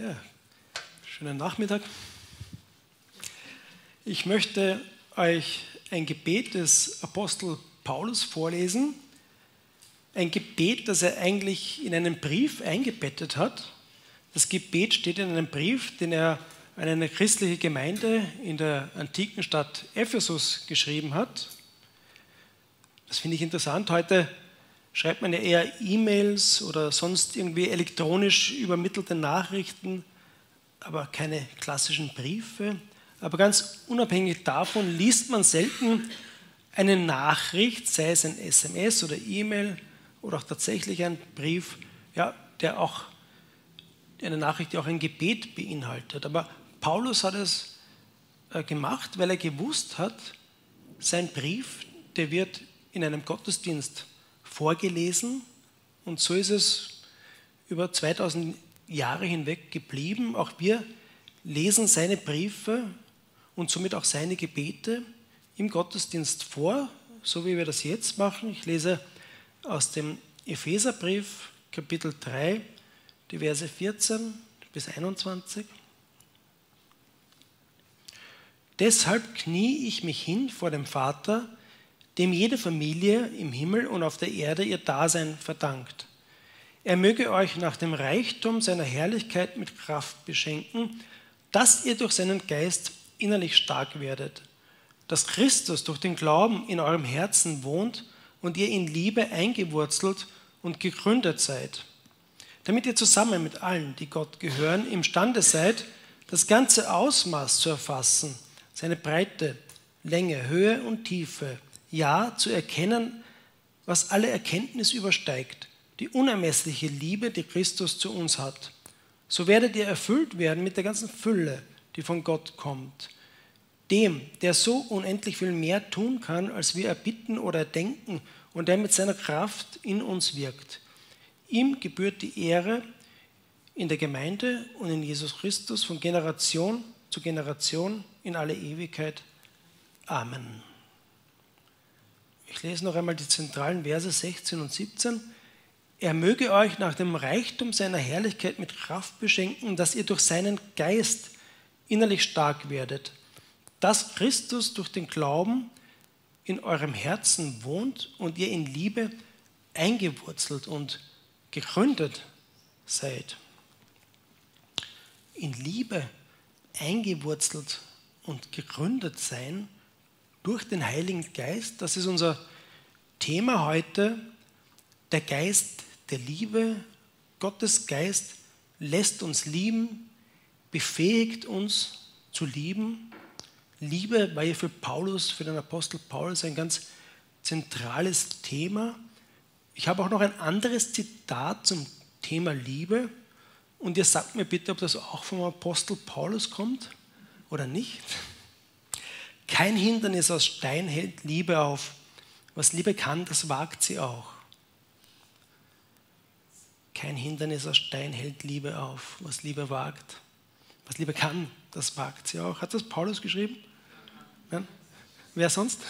Ja, schönen Nachmittag. Ich möchte euch ein Gebet des Apostel Paulus vorlesen. Ein Gebet, das er eigentlich in einen Brief eingebettet hat. Das Gebet steht in einem Brief, den er an eine christliche Gemeinde in der antiken Stadt Ephesus geschrieben hat. Das finde ich interessant. Heute schreibt man ja eher E-Mails oder sonst irgendwie elektronisch übermittelte Nachrichten, aber keine klassischen Briefe. Aber ganz unabhängig davon liest man selten eine Nachricht, sei es ein SMS oder E-Mail oder auch tatsächlich ein Brief, ja, der auch eine Nachricht, die auch ein Gebet beinhaltet. Aber Paulus hat es äh, gemacht, weil er gewusst hat, sein Brief, der wird in einem Gottesdienst vorgelesen und so ist es über 2000 Jahre hinweg geblieben. Auch wir lesen seine Briefe und somit auch seine Gebete im Gottesdienst vor, so wie wir das jetzt machen. Ich lese aus dem Epheserbrief, Kapitel 3, die Verse 14 bis 21. Deshalb knie ich mich hin vor dem Vater, dem jede Familie im Himmel und auf der Erde ihr Dasein verdankt. Er möge euch nach dem Reichtum seiner Herrlichkeit mit Kraft beschenken, dass ihr durch seinen Geist innerlich stark werdet, dass Christus durch den Glauben in eurem Herzen wohnt und ihr in Liebe eingewurzelt und gegründet seid, damit ihr zusammen mit allen, die Gott gehören, imstande seid, das ganze Ausmaß zu erfassen, seine Breite, Länge, Höhe und Tiefe, ja zu erkennen, was alle Erkenntnis übersteigt, die unermessliche Liebe, die Christus zu uns hat. So werdet ihr erfüllt werden mit der ganzen Fülle, die von Gott kommt. Dem, der so unendlich viel mehr tun kann, als wir erbitten oder denken und der mit seiner Kraft in uns wirkt. Ihm gebührt die Ehre in der Gemeinde und in Jesus Christus von Generation zu Generation in alle Ewigkeit. Amen. Ich lese noch einmal die zentralen Verse 16 und 17. Er möge euch nach dem Reichtum seiner Herrlichkeit mit Kraft beschenken, dass ihr durch seinen Geist innerlich stark werdet, dass Christus durch den Glauben in eurem Herzen wohnt und ihr in Liebe eingewurzelt und gegründet seid. In Liebe eingewurzelt und gegründet sein durch den Heiligen Geist. Das ist unser Thema heute. Der Geist der Liebe, Gottes Geist lässt uns lieben, befähigt uns zu lieben. Liebe war ja für Paulus, für den Apostel Paulus ein ganz zentrales Thema. Ich habe auch noch ein anderes Zitat zum Thema Liebe. Und ihr sagt mir bitte, ob das auch vom Apostel Paulus kommt oder nicht. Kein Hindernis aus Stein hält Liebe auf. Was Liebe kann, das wagt sie auch. Kein Hindernis aus Stein hält Liebe auf. Was Liebe wagt, was Liebe kann, das wagt sie auch. Hat das Paulus geschrieben? Nein? Wer sonst?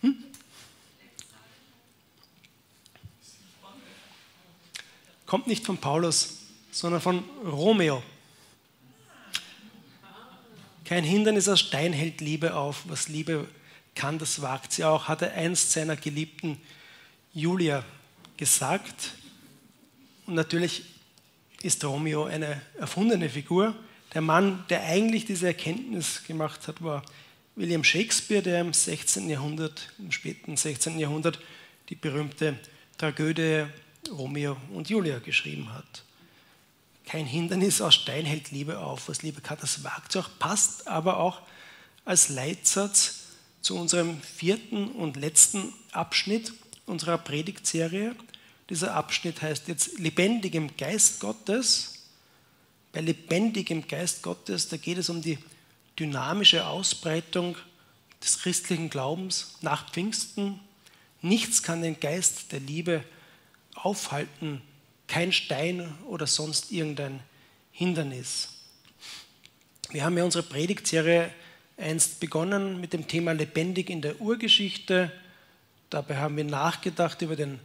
Hm? Kommt nicht von Paulus, sondern von Romeo. Kein Hindernis aus Stein hält Liebe auf. Was Liebe kann, das wagt sie auch, hat er einst seiner geliebten Julia gesagt. Und natürlich ist Romeo eine erfundene Figur. Der Mann, der eigentlich diese Erkenntnis gemacht hat, war William Shakespeare, der im 16. Jahrhundert, im späten 16. Jahrhundert, die berühmte Tragödie Romeo und Julia geschrieben hat. Kein Hindernis aus Stein hält Liebe auf. Was Liebe kann, das wagt passt aber auch als Leitsatz zu unserem vierten und letzten Abschnitt unserer Predigtserie. Dieser Abschnitt heißt jetzt lebendigem Geist Gottes. Bei lebendigem Geist Gottes, da geht es um die dynamische Ausbreitung des christlichen Glaubens nach Pfingsten. Nichts kann den Geist der Liebe aufhalten, kein Stein oder sonst irgendein Hindernis. Wir haben ja unsere Predigtserie einst begonnen mit dem Thema lebendig in der Urgeschichte. Dabei haben wir nachgedacht über den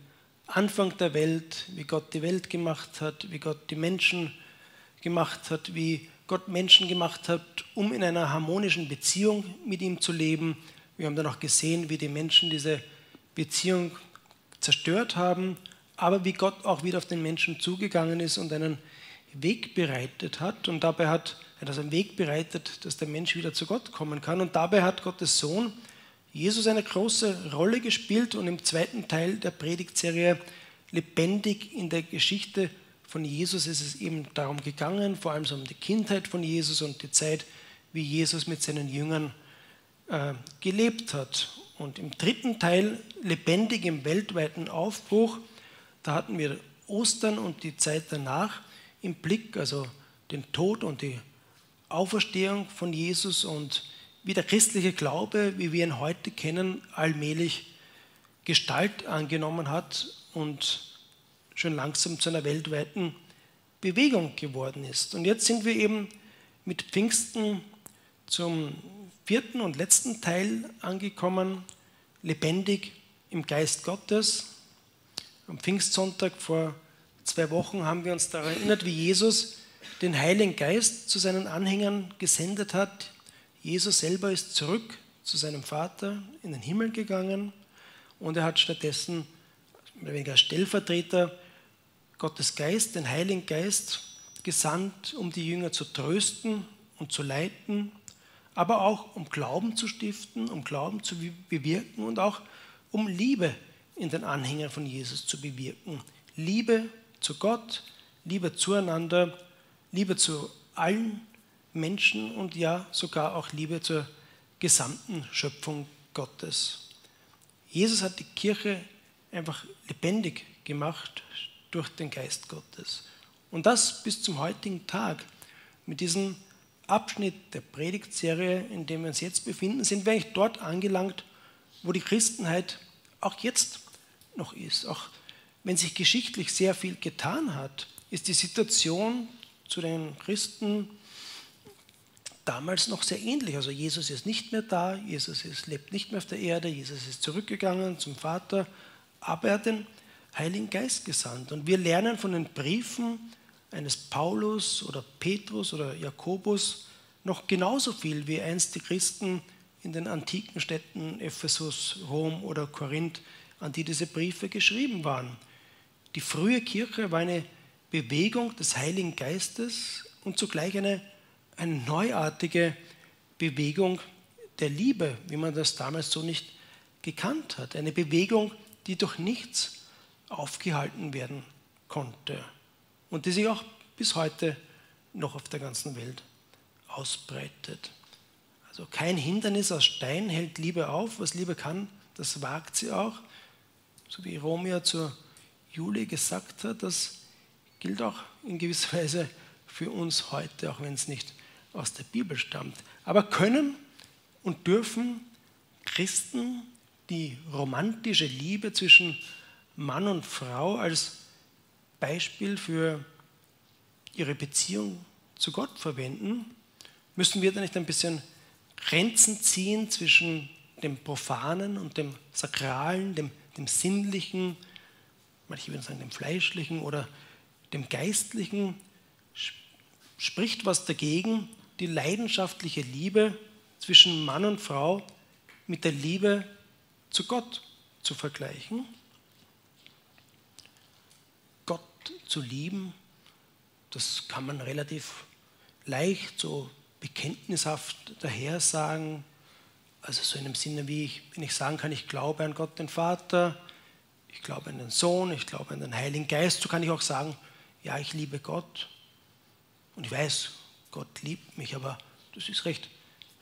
Anfang der Welt, wie Gott die Welt gemacht hat, wie Gott die Menschen gemacht hat, wie Gott Menschen gemacht hat, um in einer harmonischen Beziehung mit ihm zu leben. Wir haben dann auch gesehen, wie die Menschen diese Beziehung zerstört haben, aber wie Gott auch wieder auf den Menschen zugegangen ist und einen Weg bereitet hat. Und dabei hat er das einen Weg bereitet, dass der Mensch wieder zu Gott kommen kann. Und dabei hat Gottes Sohn Jesus eine große Rolle gespielt und im zweiten Teil der Predigtserie lebendig in der Geschichte von Jesus ist es eben darum gegangen, vor allem so um die Kindheit von Jesus und die Zeit, wie Jesus mit seinen Jüngern äh, gelebt hat. Und im dritten Teil, lebendig im weltweiten Aufbruch, da hatten wir Ostern und die Zeit danach im Blick, also den Tod und die Auferstehung von Jesus und wie der christliche Glaube, wie wir ihn heute kennen, allmählich Gestalt angenommen hat und schon langsam zu einer weltweiten Bewegung geworden ist. Und jetzt sind wir eben mit Pfingsten zum vierten und letzten Teil angekommen, lebendig im Geist Gottes. Am Pfingstsonntag vor zwei Wochen haben wir uns daran erinnert, wie Jesus den Heiligen Geist zu seinen Anhängern gesendet hat. Jesus selber ist zurück zu seinem Vater in den Himmel gegangen und er hat stattdessen, mehr oder weniger Stellvertreter, Gottes Geist, den Heiligen Geist, gesandt, um die Jünger zu trösten und zu leiten, aber auch um Glauben zu stiften, um Glauben zu bewirken und auch um Liebe in den Anhängern von Jesus zu bewirken. Liebe zu Gott, Liebe zueinander Liebe zu allen Menschen und ja sogar auch Liebe zur gesamten Schöpfung Gottes. Jesus hat die Kirche einfach lebendig gemacht durch den Geist Gottes. Und das bis zum heutigen Tag. Mit diesem Abschnitt der Predigtserie, in dem wir uns jetzt befinden, sind wir eigentlich dort angelangt, wo die Christenheit auch jetzt noch ist. Auch wenn sich geschichtlich sehr viel getan hat, ist die Situation zu den Christen damals noch sehr ähnlich. Also Jesus ist nicht mehr da, Jesus ist, lebt nicht mehr auf der Erde, Jesus ist zurückgegangen zum Vater, aber er hat den Heiligen Geist gesandt. Und wir lernen von den Briefen eines Paulus oder Petrus oder Jakobus noch genauso viel wie einst die Christen in den antiken Städten Ephesus, Rom oder Korinth, an die diese Briefe geschrieben waren. Die frühe Kirche war eine Bewegung des Heiligen Geistes und zugleich eine, eine neuartige Bewegung der Liebe, wie man das damals so nicht gekannt hat. Eine Bewegung, die durch nichts aufgehalten werden konnte und die sich auch bis heute noch auf der ganzen Welt ausbreitet. Also kein Hindernis aus Stein hält Liebe auf. Was Liebe kann, das wagt sie auch. So wie Romeo zur Julie gesagt hat, dass gilt auch in gewisser Weise für uns heute, auch wenn es nicht aus der Bibel stammt. Aber können und dürfen Christen die romantische Liebe zwischen Mann und Frau als Beispiel für ihre Beziehung zu Gott verwenden? Müssen wir da nicht ein bisschen Grenzen ziehen zwischen dem Profanen und dem Sakralen, dem, dem Sinnlichen, manche würden sagen dem Fleischlichen oder dem Geistlichen spricht was dagegen, die leidenschaftliche Liebe zwischen Mann und Frau mit der Liebe zu Gott zu vergleichen. Gott zu lieben, das kann man relativ leicht, so bekenntnishaft daher sagen. Also so in dem Sinne, wie ich, wenn ich sagen kann, ich glaube an Gott den Vater, ich glaube an den Sohn, ich glaube an den Heiligen Geist, so kann ich auch sagen, ja, ich liebe Gott und ich weiß, Gott liebt mich, aber das ist recht,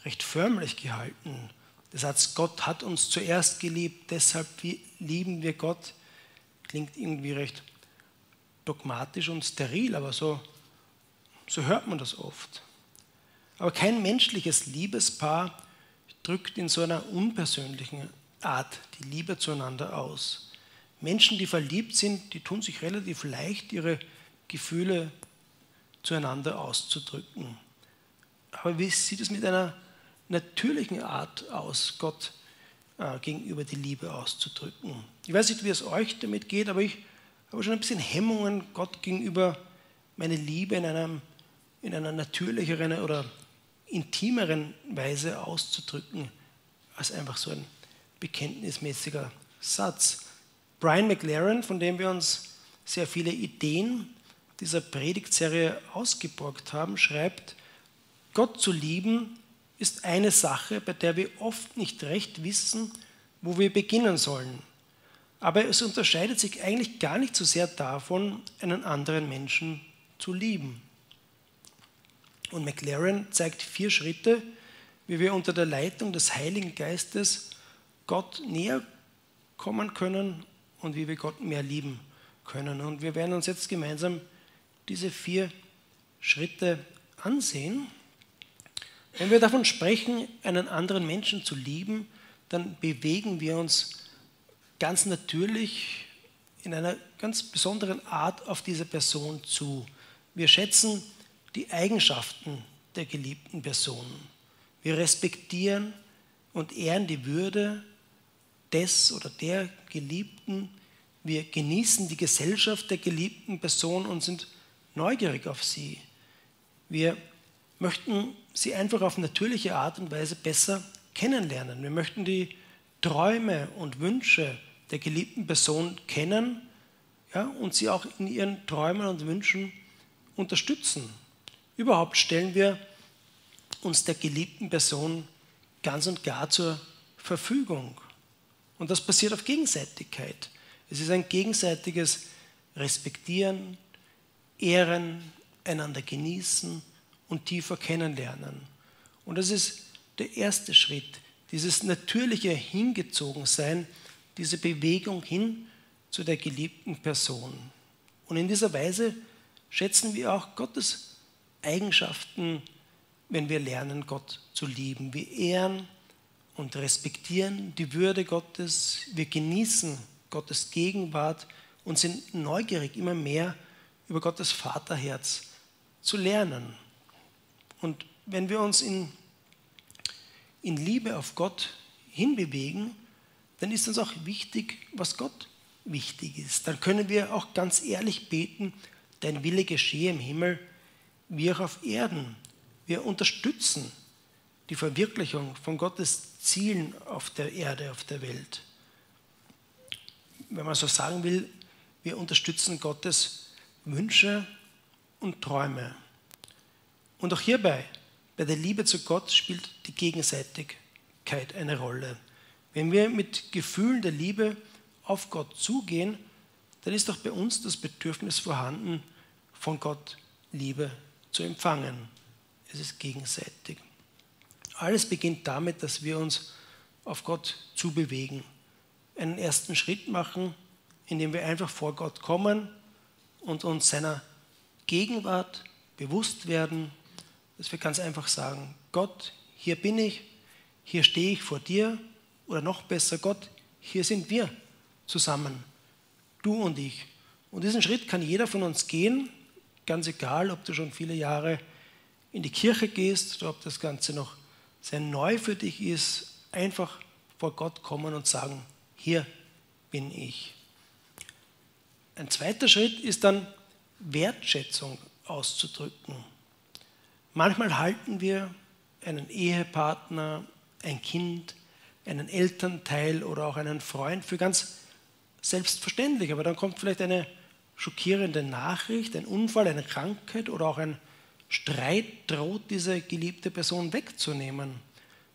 recht förmlich gehalten. Der Satz, Gott hat uns zuerst geliebt, deshalb lieben wir Gott, klingt irgendwie recht dogmatisch und steril, aber so, so hört man das oft. Aber kein menschliches Liebespaar drückt in so einer unpersönlichen Art die Liebe zueinander aus. Menschen, die verliebt sind, die tun sich relativ leicht, ihre Gefühle zueinander auszudrücken. Aber wie sieht es mit einer natürlichen Art aus? Gott äh, gegenüber die Liebe auszudrücken. Ich weiß nicht, wie es euch damit geht, aber ich habe schon ein bisschen Hemmungen, Gott gegenüber meine Liebe in, einem, in einer natürlicheren oder intimeren Weise auszudrücken, als einfach so ein bekenntnismäßiger Satz. Brian McLaren, von dem wir uns sehr viele Ideen dieser Predigtserie ausgeborgt haben, schreibt, Gott zu lieben ist eine Sache, bei der wir oft nicht recht wissen, wo wir beginnen sollen. Aber es unterscheidet sich eigentlich gar nicht so sehr davon, einen anderen Menschen zu lieben. Und McLaren zeigt vier Schritte, wie wir unter der Leitung des Heiligen Geistes Gott näher kommen können und wie wir Gott mehr lieben können. Und wir werden uns jetzt gemeinsam diese vier Schritte ansehen. Wenn wir davon sprechen, einen anderen Menschen zu lieben, dann bewegen wir uns ganz natürlich in einer ganz besonderen Art auf diese Person zu. Wir schätzen die Eigenschaften der geliebten Person. Wir respektieren und ehren die Würde des oder der Geliebten. Wir genießen die Gesellschaft der geliebten Person und sind neugierig auf sie. Wir möchten sie einfach auf natürliche Art und Weise besser kennenlernen. Wir möchten die Träume und Wünsche der geliebten Person kennen ja, und sie auch in ihren Träumen und Wünschen unterstützen. Überhaupt stellen wir uns der geliebten Person ganz und gar zur Verfügung. Und das passiert auf Gegenseitigkeit. Es ist ein gegenseitiges Respektieren, Ehren, einander genießen und tiefer kennenlernen. Und das ist der erste Schritt, dieses natürliche Hingezogensein, diese Bewegung hin zu der geliebten Person. Und in dieser Weise schätzen wir auch Gottes Eigenschaften, wenn wir lernen, Gott zu lieben. Wir ehren und respektieren die Würde Gottes, wir genießen Gottes Gegenwart und sind neugierig, immer mehr über Gottes Vaterherz zu lernen. Und wenn wir uns in, in Liebe auf Gott hinbewegen, dann ist uns auch wichtig, was Gott wichtig ist. Dann können wir auch ganz ehrlich beten, dein Wille geschehe im Himmel wie auch auf Erden. Wir unterstützen die Verwirklichung von Gottes Zielen auf der Erde, auf der Welt. Wenn man so sagen will, wir unterstützen Gottes Wünsche und Träume. Und auch hierbei, bei der Liebe zu Gott, spielt die Gegenseitigkeit eine Rolle. Wenn wir mit Gefühlen der Liebe auf Gott zugehen, dann ist auch bei uns das Bedürfnis vorhanden, von Gott Liebe zu empfangen. Es ist gegenseitig. Alles beginnt damit, dass wir uns auf Gott zubewegen, einen ersten Schritt machen, indem wir einfach vor Gott kommen und uns seiner Gegenwart bewusst werden, dass wir ganz einfach sagen, Gott, hier bin ich, hier stehe ich vor dir oder noch besser, Gott, hier sind wir zusammen, du und ich. Und diesen Schritt kann jeder von uns gehen, Ganz egal, ob du schon viele Jahre in die Kirche gehst oder ob das Ganze noch sehr neu für dich ist, einfach vor Gott kommen und sagen, hier bin ich. Ein zweiter Schritt ist dann Wertschätzung auszudrücken. Manchmal halten wir einen Ehepartner, ein Kind, einen Elternteil oder auch einen Freund für ganz selbstverständlich, aber dann kommt vielleicht eine schockierende Nachricht, ein Unfall, eine Krankheit oder auch ein Streit droht diese geliebte Person wegzunehmen.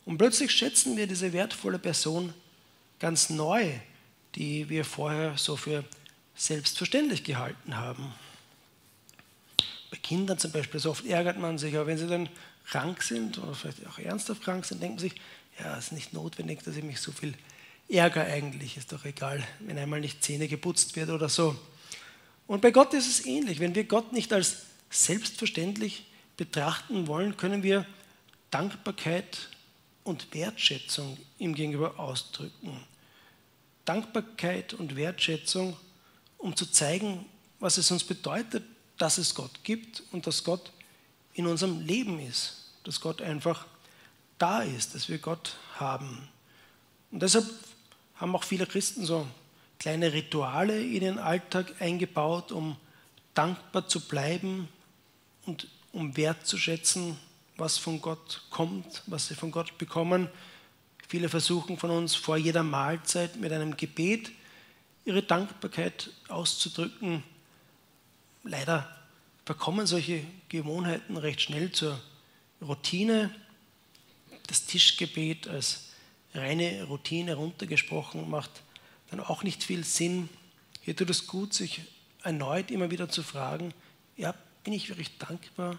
Und plötzlich schätzen wir diese wertvolle Person ganz neu, die wir vorher so für selbstverständlich gehalten haben. Bei Kindern zum Beispiel, so oft ärgert man sich, aber wenn sie dann krank sind oder vielleicht auch ernsthaft krank sind, denkt man sich, ja, es ist nicht notwendig, dass ich mich so viel ärgere eigentlich, ist doch egal, wenn einmal nicht Zähne geputzt wird oder so. Und bei Gott ist es ähnlich. Wenn wir Gott nicht als selbstverständlich betrachten wollen, können wir Dankbarkeit und Wertschätzung ihm gegenüber ausdrücken. Dankbarkeit und Wertschätzung, um zu zeigen, was es uns bedeutet, dass es Gott gibt und dass Gott in unserem Leben ist, dass Gott einfach da ist, dass wir Gott haben. Und deshalb haben auch viele Christen so kleine Rituale in den Alltag eingebaut, um dankbar zu bleiben und um wertzuschätzen, was von Gott kommt, was sie von Gott bekommen. Viele versuchen von uns vor jeder Mahlzeit mit einem Gebet ihre Dankbarkeit auszudrücken. Leider verkommen solche Gewohnheiten recht schnell zur Routine. Das Tischgebet als reine Routine runtergesprochen macht dann auch nicht viel Sinn. Hier tut es gut, sich erneut immer wieder zu fragen, ja, bin ich wirklich dankbar?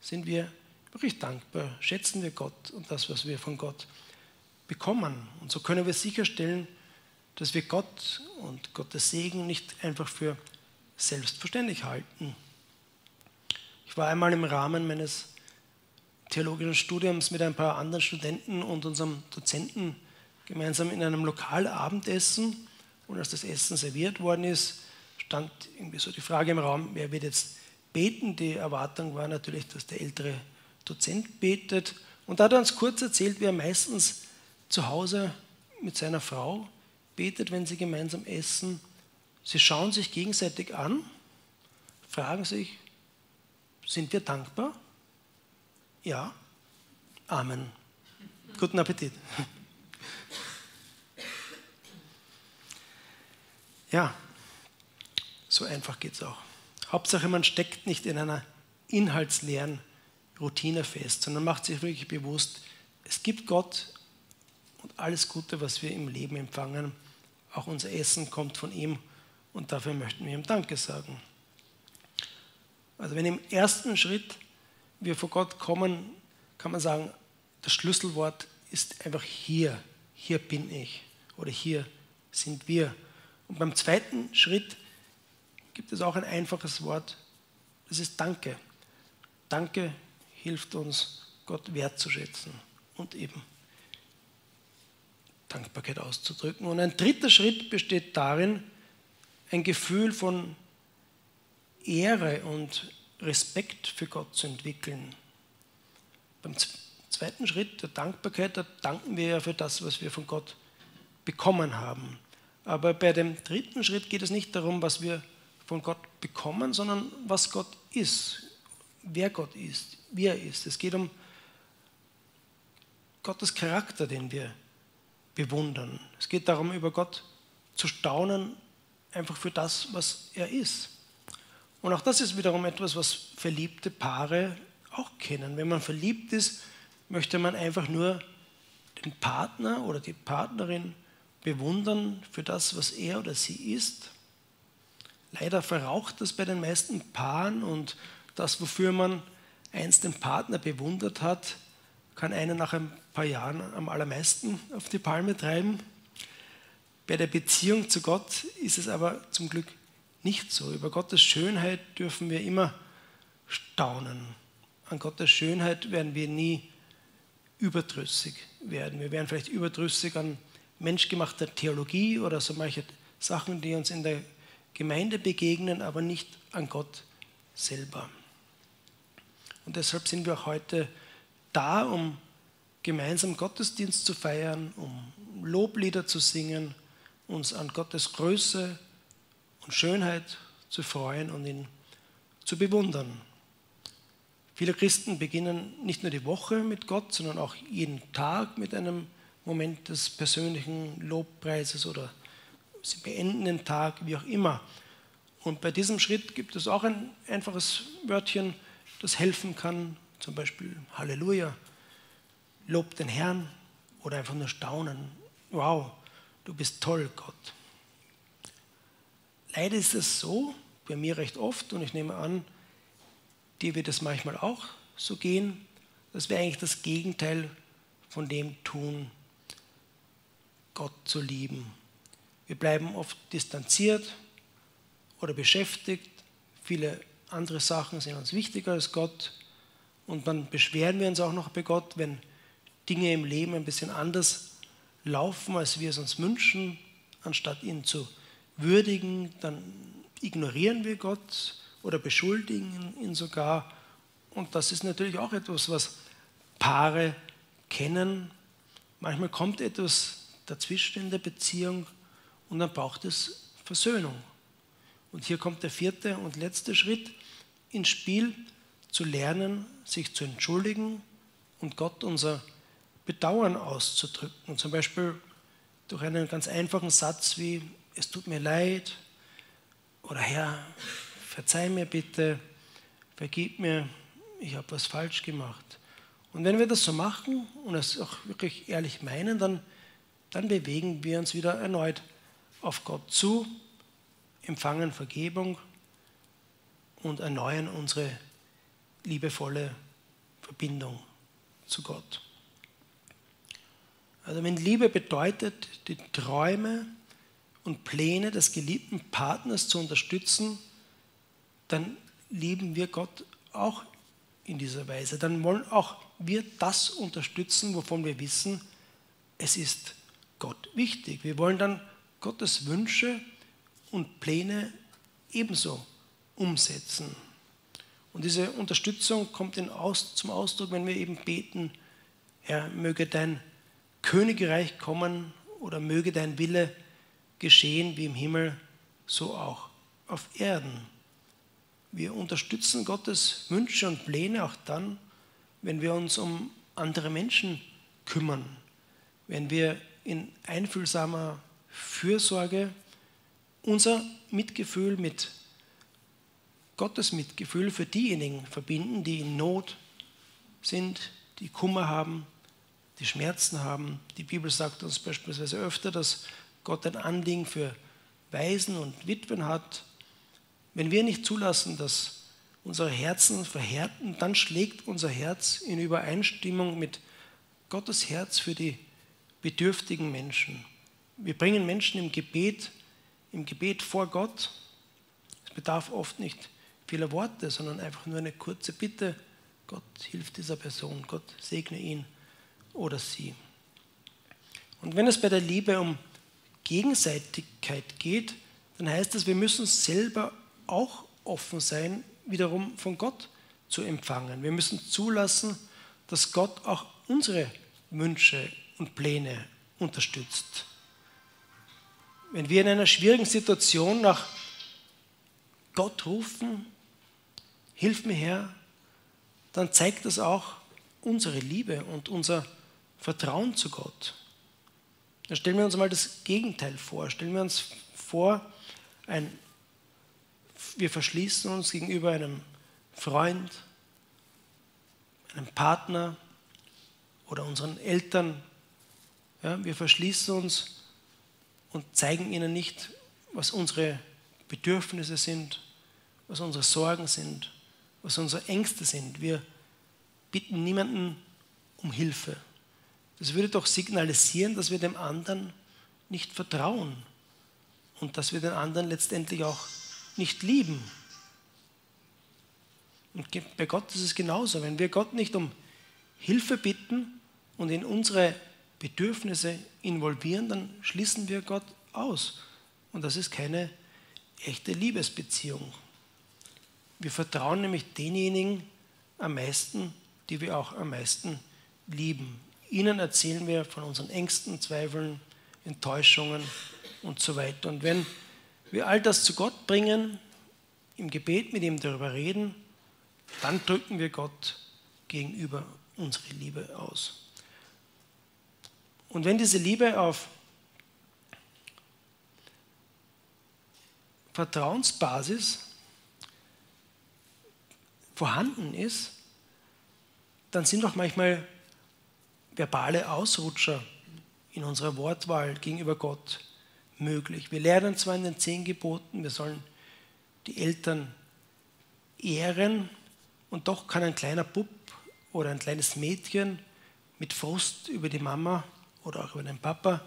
Sind wir wirklich dankbar? Schätzen wir Gott und das, was wir von Gott bekommen? Und so können wir sicherstellen, dass wir Gott und Gottes Segen nicht einfach für selbstverständlich halten. Ich war einmal im Rahmen meines theologischen Studiums mit ein paar anderen Studenten und unserem Dozenten gemeinsam in einem Lokal Abendessen und als das Essen serviert worden ist, stand irgendwie so die Frage im Raum, wer wird jetzt beten? Die Erwartung war natürlich, dass der ältere Dozent betet. Und da hat er uns kurz erzählt, wie er meistens zu Hause mit seiner Frau betet, wenn sie gemeinsam essen. Sie schauen sich gegenseitig an, fragen sich, sind wir dankbar? Ja. Amen. Guten Appetit. Ja, so einfach geht es auch. Hauptsache, man steckt nicht in einer inhaltsleeren Routine fest, sondern macht sich wirklich bewusst, es gibt Gott und alles Gute, was wir im Leben empfangen, auch unser Essen kommt von ihm und dafür möchten wir ihm Danke sagen. Also wenn im ersten Schritt wir vor Gott kommen, kann man sagen, das Schlüsselwort ist einfach hier, hier bin ich oder hier sind wir. Und beim zweiten Schritt gibt es auch ein einfaches Wort, das ist Danke. Danke hilft uns, Gott wertzuschätzen und eben Dankbarkeit auszudrücken. Und ein dritter Schritt besteht darin, ein Gefühl von Ehre und Respekt für Gott zu entwickeln. Beim zweiten Schritt der Dankbarkeit, da danken wir ja für das, was wir von Gott bekommen haben. Aber bei dem dritten Schritt geht es nicht darum, was wir von Gott bekommen, sondern was Gott ist, wer Gott ist, wie er ist. Es geht um Gottes Charakter, den wir bewundern. Es geht darum, über Gott zu staunen, einfach für das, was er ist. Und auch das ist wiederum etwas, was verliebte Paare auch kennen. Wenn man verliebt ist, möchte man einfach nur den Partner oder die Partnerin bewundern für das, was er oder sie ist. Leider verraucht das bei den meisten Paaren und das, wofür man einst den Partner bewundert hat, kann einen nach ein paar Jahren am allermeisten auf die Palme treiben. Bei der Beziehung zu Gott ist es aber zum Glück nicht so. Über Gottes Schönheit dürfen wir immer staunen. An Gottes Schönheit werden wir nie überdrüssig werden. Wir werden vielleicht überdrüssig an menschgemachter Theologie oder so manche Sachen, die uns in der Gemeinde begegnen, aber nicht an Gott selber. Und deshalb sind wir auch heute da, um gemeinsam Gottesdienst zu feiern, um Loblieder zu singen, uns an Gottes Größe und Schönheit zu freuen und ihn zu bewundern. Viele Christen beginnen nicht nur die Woche mit Gott, sondern auch jeden Tag mit einem Moment des persönlichen Lobpreises oder sie beenden den Tag, wie auch immer. Und bei diesem Schritt gibt es auch ein einfaches Wörtchen, das helfen kann, zum Beispiel Halleluja, Lob den Herrn oder einfach nur staunen. Wow, du bist toll, Gott. Leider ist es so, bei mir recht oft, und ich nehme an, dir wird es manchmal auch so gehen, dass wir eigentlich das Gegenteil von dem tun, Gott zu lieben. Wir bleiben oft distanziert oder beschäftigt. Viele andere Sachen sind uns wichtiger als Gott. Und dann beschweren wir uns auch noch bei Gott, wenn Dinge im Leben ein bisschen anders laufen, als wir es uns wünschen. Anstatt ihn zu würdigen, dann ignorieren wir Gott oder beschuldigen ihn sogar. Und das ist natürlich auch etwas, was Paare kennen. Manchmal kommt etwas dazwischen in der Beziehung und dann braucht es Versöhnung. Und hier kommt der vierte und letzte Schritt ins Spiel, zu lernen, sich zu entschuldigen und Gott unser Bedauern auszudrücken. Und zum Beispiel durch einen ganz einfachen Satz wie, es tut mir leid oder Herr, verzeih mir bitte, vergib mir, ich habe was falsch gemacht. Und wenn wir das so machen und es auch wirklich ehrlich meinen, dann, dann bewegen wir uns wieder erneut auf Gott zu, empfangen Vergebung und erneuern unsere liebevolle Verbindung zu Gott. Also wenn Liebe bedeutet, die Träume und Pläne des geliebten Partners zu unterstützen, dann lieben wir Gott auch in dieser Weise. Dann wollen auch wir das unterstützen, wovon wir wissen, es ist Gott wichtig. Wir wollen dann Gottes Wünsche und Pläne ebenso umsetzen. Und diese Unterstützung kommt zum Ausdruck, wenn wir eben beten, Herr, möge dein Königreich kommen oder möge dein Wille geschehen wie im Himmel, so auch auf Erden. Wir unterstützen Gottes Wünsche und Pläne auch dann, wenn wir uns um andere Menschen kümmern, wenn wir in einfühlsamer Fürsorge unser Mitgefühl mit Gottes Mitgefühl für diejenigen verbinden, die in Not sind, die Kummer haben, die Schmerzen haben. Die Bibel sagt uns beispielsweise öfter, dass Gott ein Anliegen für Waisen und Witwen hat. Wenn wir nicht zulassen, dass unsere Herzen verhärten, dann schlägt unser Herz in Übereinstimmung mit Gottes Herz für die bedürftigen Menschen. Wir bringen Menschen im Gebet, im Gebet vor Gott. Es bedarf oft nicht vieler Worte, sondern einfach nur eine kurze Bitte. Gott hilft dieser Person, Gott segne ihn oder sie. Und wenn es bei der Liebe um Gegenseitigkeit geht, dann heißt das, wir müssen selber auch offen sein, wiederum von Gott zu empfangen. Wir müssen zulassen, dass Gott auch unsere Wünsche und Pläne unterstützt. Wenn wir in einer schwierigen Situation nach Gott rufen, hilf mir Herr, dann zeigt das auch unsere Liebe und unser Vertrauen zu Gott. Dann stellen wir uns mal das Gegenteil vor. Stellen wir uns vor, ein, wir verschließen uns gegenüber einem Freund, einem Partner oder unseren Eltern. Ja, wir verschließen uns und zeigen ihnen nicht, was unsere Bedürfnisse sind, was unsere Sorgen sind, was unsere Ängste sind. Wir bitten niemanden um Hilfe. Das würde doch signalisieren, dass wir dem anderen nicht vertrauen und dass wir den anderen letztendlich auch nicht lieben. Und bei Gott ist es genauso. Wenn wir Gott nicht um Hilfe bitten und in unsere Bedürfnisse involvieren, dann schließen wir Gott aus. Und das ist keine echte Liebesbeziehung. Wir vertrauen nämlich denjenigen am meisten, die wir auch am meisten lieben. Ihnen erzählen wir von unseren Ängsten, Zweifeln, Enttäuschungen und so weiter. Und wenn wir all das zu Gott bringen, im Gebet mit ihm darüber reden, dann drücken wir Gott gegenüber unsere Liebe aus. Und wenn diese Liebe auf Vertrauensbasis vorhanden ist, dann sind doch manchmal verbale Ausrutscher in unserer Wortwahl gegenüber Gott möglich. Wir lernen zwar in den zehn Geboten, wir sollen die Eltern ehren und doch kann ein kleiner Bub oder ein kleines Mädchen mit Frust über die Mama oder auch über den Papa,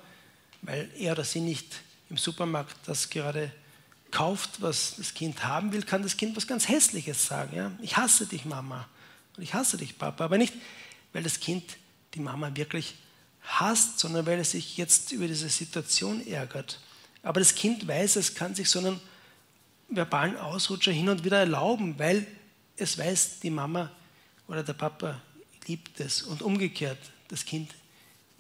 weil er oder sie nicht im Supermarkt das gerade kauft, was das Kind haben will, kann das Kind was ganz Hässliches sagen. Ja? Ich hasse dich, Mama. Und ich hasse dich, Papa. Aber nicht, weil das Kind die Mama wirklich hasst, sondern weil es sich jetzt über diese Situation ärgert. Aber das Kind weiß, es kann sich so einen verbalen Ausrutscher hin und wieder erlauben, weil es weiß, die Mama oder der Papa liebt es. Und umgekehrt, das Kind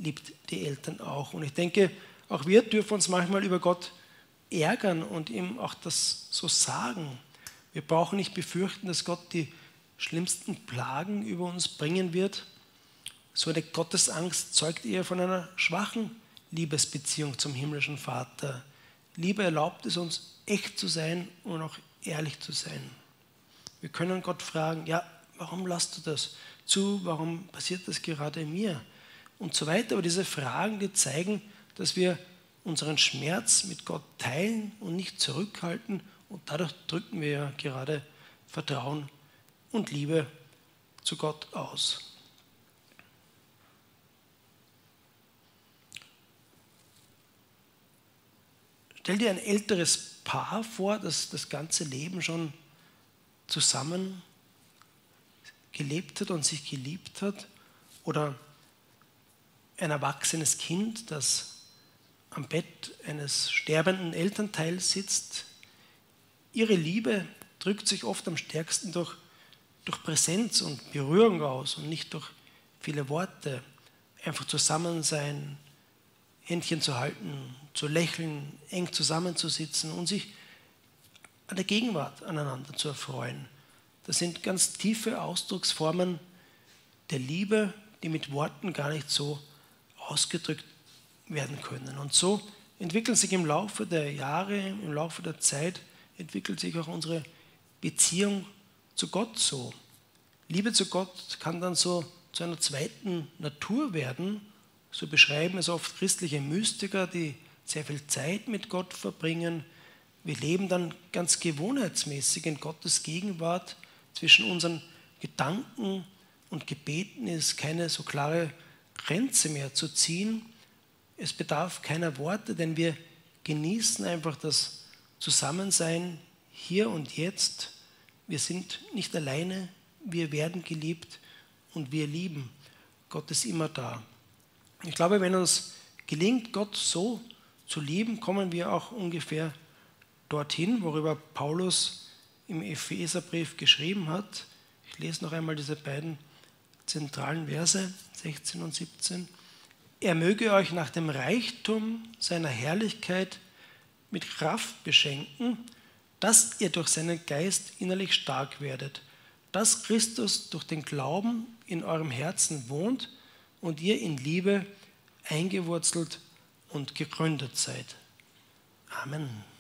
liebt die Eltern auch. Und ich denke, auch wir dürfen uns manchmal über Gott ärgern und ihm auch das so sagen. Wir brauchen nicht befürchten, dass Gott die schlimmsten Plagen über uns bringen wird. So eine Gottesangst zeugt eher von einer schwachen Liebesbeziehung zum himmlischen Vater. Liebe erlaubt es uns, echt zu sein und auch ehrlich zu sein. Wir können Gott fragen, ja, warum lasst du das zu? Warum passiert das gerade mir? Und so weiter. Aber diese Fragen, die zeigen, dass wir unseren Schmerz mit Gott teilen und nicht zurückhalten. Und dadurch drücken wir ja gerade Vertrauen und Liebe zu Gott aus. Stell dir ein älteres Paar vor, das das ganze Leben schon zusammen gelebt hat und sich geliebt hat. Oder ein erwachsenes Kind, das am Bett eines sterbenden Elternteils sitzt. Ihre Liebe drückt sich oft am stärksten durch, durch Präsenz und Berührung aus und nicht durch viele Worte. Einfach zusammen sein, Händchen zu halten, zu lächeln, eng zusammenzusitzen und sich an der Gegenwart aneinander zu erfreuen. Das sind ganz tiefe Ausdrucksformen der Liebe, die mit Worten gar nicht so ausgedrückt werden können. Und so entwickeln sich im Laufe der Jahre, im Laufe der Zeit, entwickelt sich auch unsere Beziehung zu Gott so. Liebe zu Gott kann dann so zu einer zweiten Natur werden so beschreiben es oft christliche Mystiker, die sehr viel Zeit mit Gott verbringen. Wir leben dann ganz gewohnheitsmäßig in Gottes Gegenwart. Zwischen unseren Gedanken und Gebeten ist keine so klare Grenze mehr zu ziehen. Es bedarf keiner Worte, denn wir genießen einfach das Zusammensein hier und jetzt. Wir sind nicht alleine, wir werden geliebt und wir lieben. Gott ist immer da. Ich glaube, wenn uns gelingt, Gott so zu lieben, kommen wir auch ungefähr dorthin, worüber Paulus im Epheserbrief geschrieben hat. Ich lese noch einmal diese beiden zentralen Verse, 16 und 17. Er möge euch nach dem Reichtum seiner Herrlichkeit mit Kraft beschenken, dass ihr durch seinen Geist innerlich stark werdet, dass Christus durch den Glauben in eurem Herzen wohnt und ihr in Liebe eingewurzelt und gegründet seid. Amen.